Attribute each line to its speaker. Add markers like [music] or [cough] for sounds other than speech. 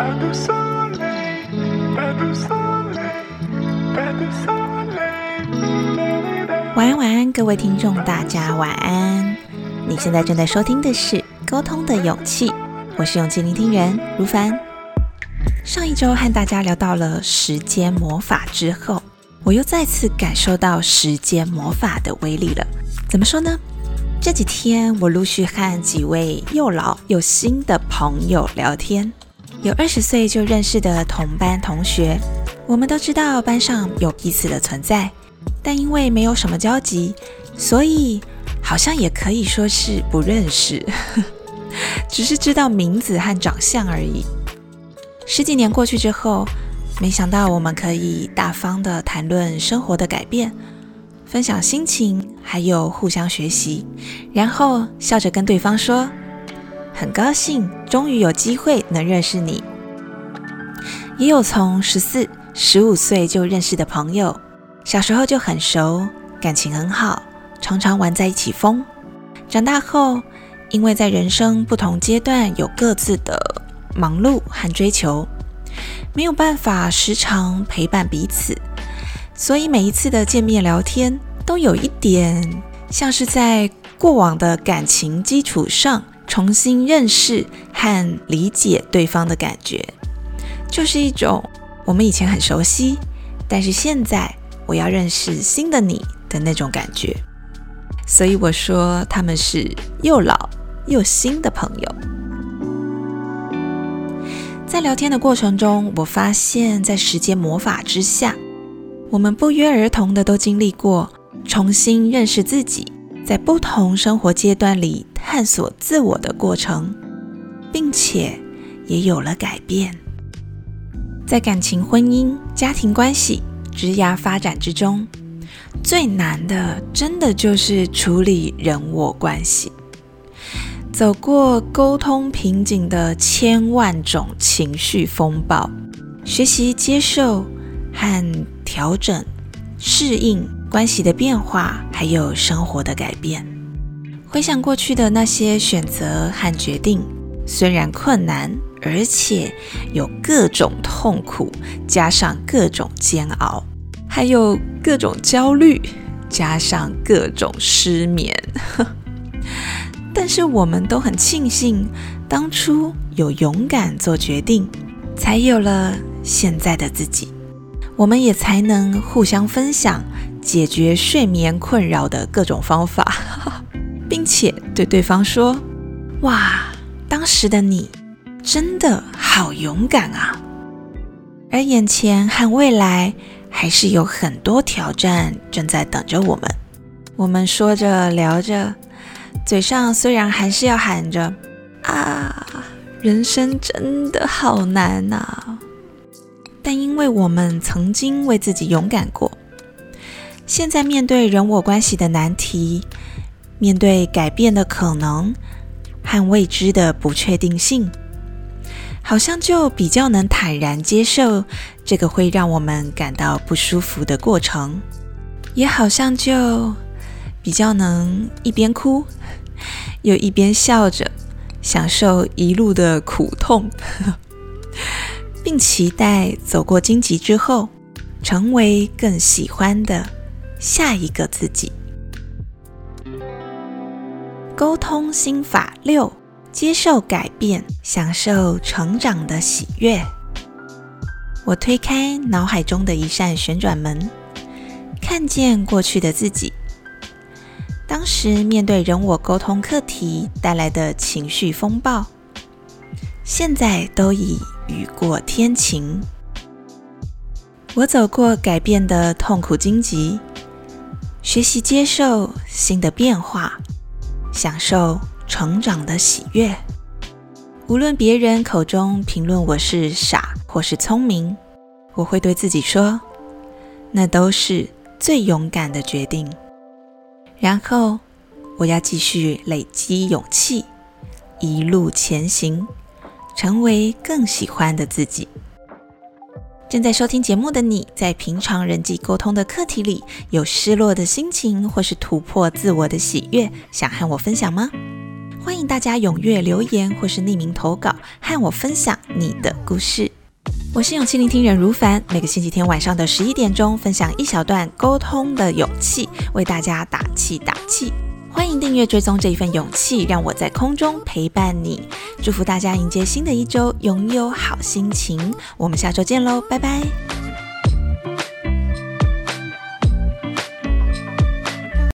Speaker 1: 晚安，晚安，各位听众，大家晚安。你现在正在收听的是《沟通的勇气》，我是勇气聆听人如凡。上一周和大家聊到了时间魔法之后，我又再次感受到时间魔法的威力了。怎么说呢？这几天我陆续和几位又老又新的朋友聊天，有二十岁就认识的同班同学，我们都知道班上有彼此的存在，但因为没有什么交集，所以好像也可以说是不认识，[laughs] 只是知道名字和长相而已。十几年过去之后，没想到我们可以大方的谈论生活的改变。分享心情，还有互相学习，然后笑着跟对方说：“很高兴，终于有机会能认识你。”也有从十四、十五岁就认识的朋友，小时候就很熟，感情很好，常常玩在一起疯。长大后，因为在人生不同阶段有各自的忙碌和追求，没有办法时常陪伴彼此。所以每一次的见面聊天，都有一点像是在过往的感情基础上重新认识和理解对方的感觉，就是一种我们以前很熟悉，但是现在我要认识新的你的那种感觉。所以我说他们是又老又新的朋友。在聊天的过程中，我发现，在时间魔法之下。我们不约而同的都经历过重新认识自己，在不同生活阶段里探索自我的过程，并且也有了改变。在感情、婚姻、家庭关系、职涯发展之中，最难的真的就是处理人我关系。走过沟通瓶颈的千万种情绪风暴，学习接受和。调整、适应关系的变化，还有生活的改变。回想过去的那些选择和决定，虽然困难，而且有各种痛苦，加上各种煎熬，还有各种焦虑，加上各种失眠。[laughs] 但是我们都很庆幸，当初有勇敢做决定，才有了现在的自己。我们也才能互相分享解决睡眠困扰的各种方法，[laughs] 并且对对方说：“哇，当时的你真的好勇敢啊！”而眼前和未来还是有很多挑战正在等着我们。我们说着聊着，嘴上虽然还是要喊着：“啊，人生真的好难呐！”但因为我们曾经为自己勇敢过，现在面对人我关系的难题，面对改变的可能和未知的不确定性，好像就比较能坦然接受这个会让我们感到不舒服的过程，也好像就比较能一边哭 [laughs] 又一边笑着享受一路的苦痛。[laughs] 并期待走过荆棘之后，成为更喜欢的下一个自己。沟通心法六：接受改变，享受成长的喜悦。我推开脑海中的一扇旋转门，看见过去的自己。当时面对人我沟通课题带来的情绪风暴，现在都已。雨过天晴，我走过改变的痛苦荆棘，学习接受新的变化，享受成长的喜悦。无论别人口中评论我是傻或是聪明，我会对自己说，那都是最勇敢的决定。然后，我要继续累积勇气，一路前行。成为更喜欢的自己。正在收听节目的你，在平常人际沟通的课题里，有失落的心情，或是突破自我的喜悦，想和我分享吗？欢迎大家踊跃留言或是匿名投稿，和我分享你的故事。我是勇气聆听人如凡，每个星期天晚上的十一点钟，分享一小段沟通的勇气，为大家打气打气。欢迎订阅追踪这一份勇气，让我在空中陪伴你。祝福大家迎接新的一周，拥有好心情。我们下周见喽，拜拜。